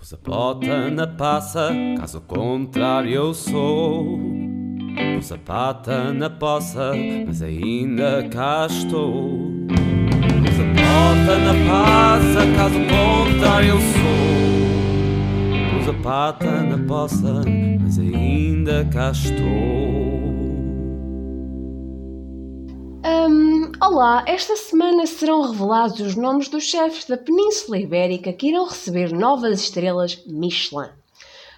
Pus a bota na passa, caso contrário eu sou. Pus a pata na poça, mas ainda cá estou. Pus a na passa, caso contrário eu sou. Pus a pata na poça, mas ainda cá estou. Olá, esta semana serão revelados os nomes dos chefes da Península Ibérica que irão receber novas estrelas Michelin.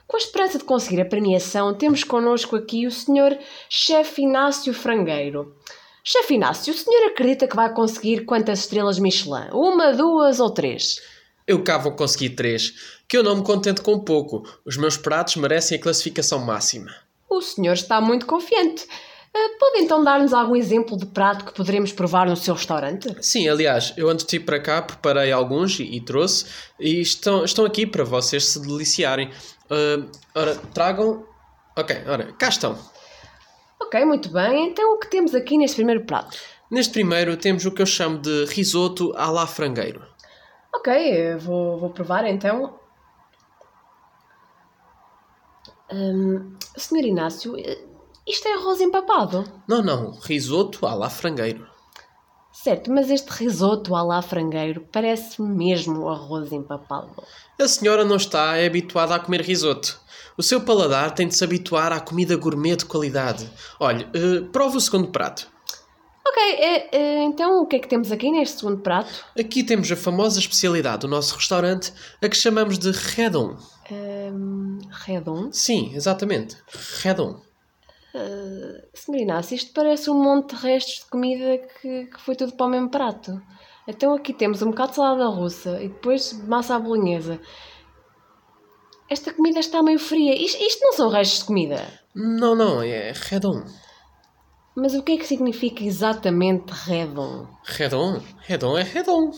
Com a esperança de conseguir a premiação, temos connosco aqui o Sr. Chefe Inácio Frangueiro. Chefe Inácio, o senhor acredita que vai conseguir quantas estrelas Michelin? Uma, duas ou três? Eu cá vou conseguir três, que eu não me contento com pouco. Os meus pratos merecem a classificação máxima. O senhor está muito confiante. Uh, pode então dar-nos algum exemplo de prato que poderemos provar no seu restaurante? Sim, aliás, eu antes de ir para cá preparei alguns e, e trouxe, e estão, estão aqui para vocês se deliciarem. Uh, ora, tragam. Ok, ora, cá estão. Ok, muito bem. Então o que temos aqui neste primeiro prato? Neste primeiro temos o que eu chamo de risoto à la frangueiro. Ok, vou, vou provar então. Hum, senhor Inácio, isto é arroz empapado? Não, não, risoto à la frangueiro. Certo, mas este risoto à la frangueiro parece mesmo arroz empapado. A senhora não está é habituada a comer risoto. O seu paladar tem de se habituar à comida gourmet de qualidade. Olhe, uh, prova o segundo prato. Ok, eh, eh, então o que é que temos aqui neste segundo prato? Aqui temos a famosa especialidade do nosso restaurante, a que chamamos de redon. Um, redon? Sim, exatamente. Redon. Uh, Senhor Inácio, isto parece um monte de restos de comida que, que foi tudo para o mesmo prato. Então aqui temos um bocado de salada russa e depois massa à bolonhesa. Esta comida está meio fria. Isto, isto não são restos de comida. Não, não, é redon. Mas o que é que significa exatamente redon? Redon? Redon é redon.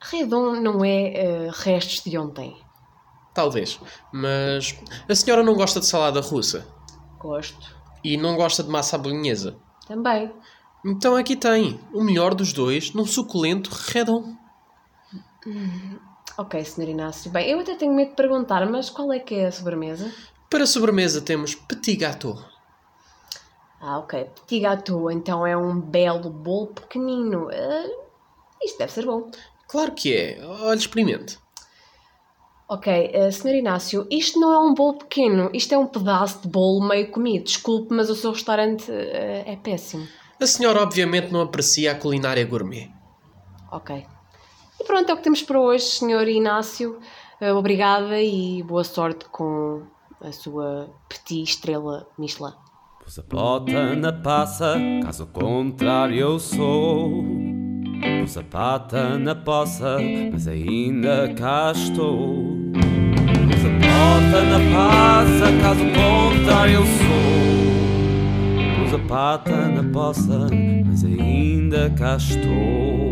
Redon não é uh, restos de ontem. Talvez. Mas a senhora não gosta de salada russa? Gosto. E não gosta de massa bolonhesa? Também. Então aqui tem o melhor dos dois num suculento redon. Hum, ok, Sr. Inácio. Bem, eu até tenho medo de perguntar, mas qual é que é a sobremesa? Para a sobremesa temos petit gâteau. Ah, ok. Petit gâteau, então é um belo bolo pequenino. Uh, isto deve ser bom. Claro que é. Olha, experimente. Ok, uh, Sr. Inácio, isto não é um bolo pequeno, isto é um pedaço de bolo meio comido. Desculpe, mas o seu restaurante uh, é péssimo. A senhora obviamente não aprecia a culinária gourmet. Ok. E pronto, é o que temos para hoje, Sr. Inácio. Uh, obrigada e boa sorte com a sua petit estrela Michelin. Pus a bota na passa, caso contrário eu sou. Pus pata na poça, mas ainda cá estou. Pus na passa, caso contrário eu sou. Pus pata na poça, mas ainda cá estou.